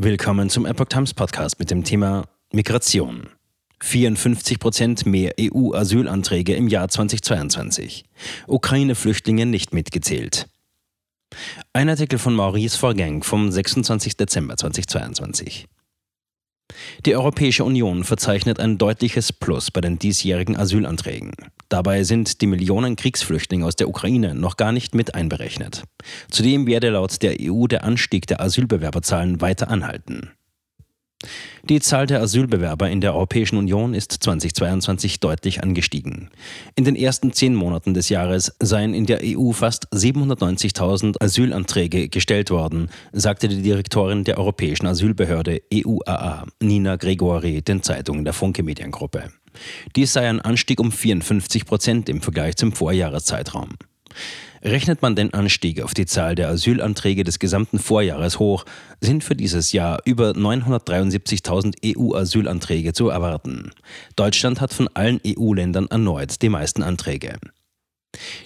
Willkommen zum Epoch Times Podcast mit dem Thema Migration. 54 Prozent mehr EU-Asylanträge im Jahr 2022. Ukraine-Flüchtlinge nicht mitgezählt. Ein Artikel von Maurice Vorgang vom 26. Dezember 2022. Die Europäische Union verzeichnet ein deutliches Plus bei den diesjährigen Asylanträgen. Dabei sind die Millionen Kriegsflüchtlinge aus der Ukraine noch gar nicht mit einberechnet. Zudem werde laut der EU der Anstieg der Asylbewerberzahlen weiter anhalten. Die Zahl der Asylbewerber in der Europäischen Union ist 2022 deutlich angestiegen. In den ersten zehn Monaten des Jahres seien in der EU fast 790.000 Asylanträge gestellt worden, sagte die Direktorin der Europäischen Asylbehörde EUAA, Nina Gregori, den Zeitungen der Funke Mediengruppe. Dies sei ein Anstieg um 54 Prozent im Vergleich zum Vorjahreszeitraum. Rechnet man den Anstieg auf die Zahl der Asylanträge des gesamten Vorjahres hoch, sind für dieses Jahr über 973.000 EU-Asylanträge zu erwarten. Deutschland hat von allen EU-Ländern erneut die meisten Anträge.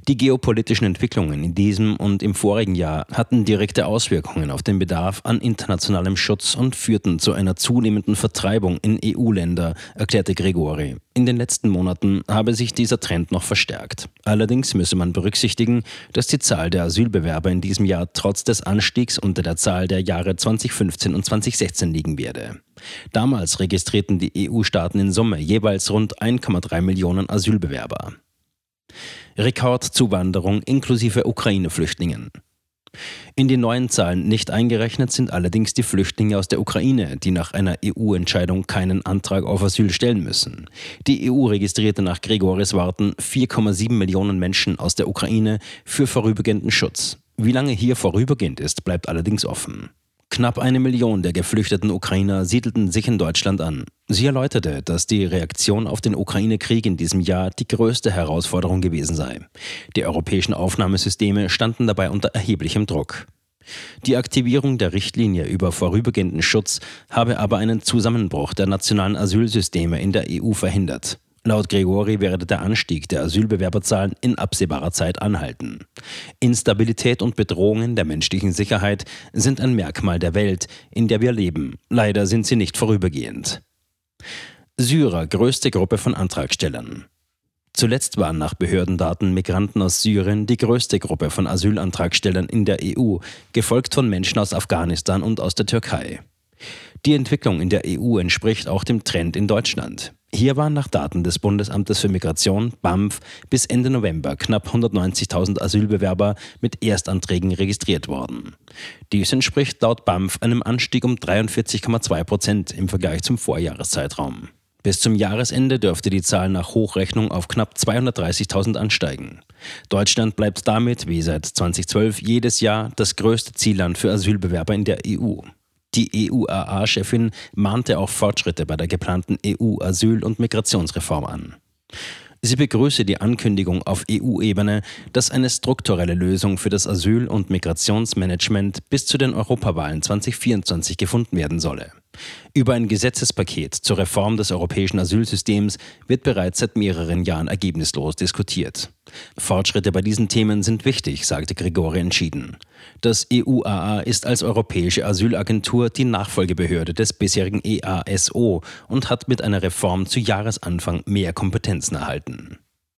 Die geopolitischen Entwicklungen in diesem und im vorigen Jahr hatten direkte Auswirkungen auf den Bedarf an internationalem Schutz und führten zu einer zunehmenden Vertreibung in EU-Länder, erklärte Gregori. In den letzten Monaten habe sich dieser Trend noch verstärkt. Allerdings müsse man berücksichtigen, dass die Zahl der Asylbewerber in diesem Jahr trotz des Anstiegs unter der Zahl der Jahre 2015 und 2016 liegen werde. Damals registrierten die EU-Staaten in Summe jeweils rund 1,3 Millionen Asylbewerber. Rekordzuwanderung inklusive Ukraine-Flüchtlingen. In die neuen Zahlen nicht eingerechnet sind allerdings die Flüchtlinge aus der Ukraine, die nach einer EU-Entscheidung keinen Antrag auf Asyl stellen müssen. Die EU registrierte nach Gregoris Worten 4,7 Millionen Menschen aus der Ukraine für vorübergehenden Schutz. Wie lange hier vorübergehend ist, bleibt allerdings offen. Knapp eine Million der geflüchteten Ukrainer siedelten sich in Deutschland an. Sie erläuterte, dass die Reaktion auf den Ukraine-Krieg in diesem Jahr die größte Herausforderung gewesen sei. Die europäischen Aufnahmesysteme standen dabei unter erheblichem Druck. Die Aktivierung der Richtlinie über vorübergehenden Schutz habe aber einen Zusammenbruch der nationalen Asylsysteme in der EU verhindert. Laut Gregori werde der Anstieg der Asylbewerberzahlen in absehbarer Zeit anhalten. Instabilität und Bedrohungen der menschlichen Sicherheit sind ein Merkmal der Welt, in der wir leben. Leider sind sie nicht vorübergehend. Syrer größte Gruppe von Antragstellern. Zuletzt waren nach Behördendaten Migranten aus Syrien die größte Gruppe von Asylantragstellern in der EU, gefolgt von Menschen aus Afghanistan und aus der Türkei. Die Entwicklung in der EU entspricht auch dem Trend in Deutschland. Hier waren nach Daten des Bundesamtes für Migration, BAMF, bis Ende November knapp 190.000 Asylbewerber mit Erstanträgen registriert worden. Dies entspricht laut BAMF einem Anstieg um 43,2 Prozent im Vergleich zum Vorjahreszeitraum. Bis zum Jahresende dürfte die Zahl nach Hochrechnung auf knapp 230.000 ansteigen. Deutschland bleibt damit, wie seit 2012, jedes Jahr das größte Zielland für Asylbewerber in der EU. Die EUAA-Chefin mahnte auch Fortschritte bei der geplanten EU-Asyl- und Migrationsreform an. Sie begrüße die Ankündigung auf EU-Ebene, dass eine strukturelle Lösung für das Asyl- und Migrationsmanagement bis zu den Europawahlen 2024 gefunden werden solle. Über ein Gesetzespaket zur Reform des europäischen Asylsystems wird bereits seit mehreren Jahren ergebnislos diskutiert. Fortschritte bei diesen Themen sind wichtig, sagte Gregori entschieden. Das EUAA ist als Europäische Asylagentur die Nachfolgebehörde des bisherigen EASO und hat mit einer Reform zu Jahresanfang mehr Kompetenzen erhalten.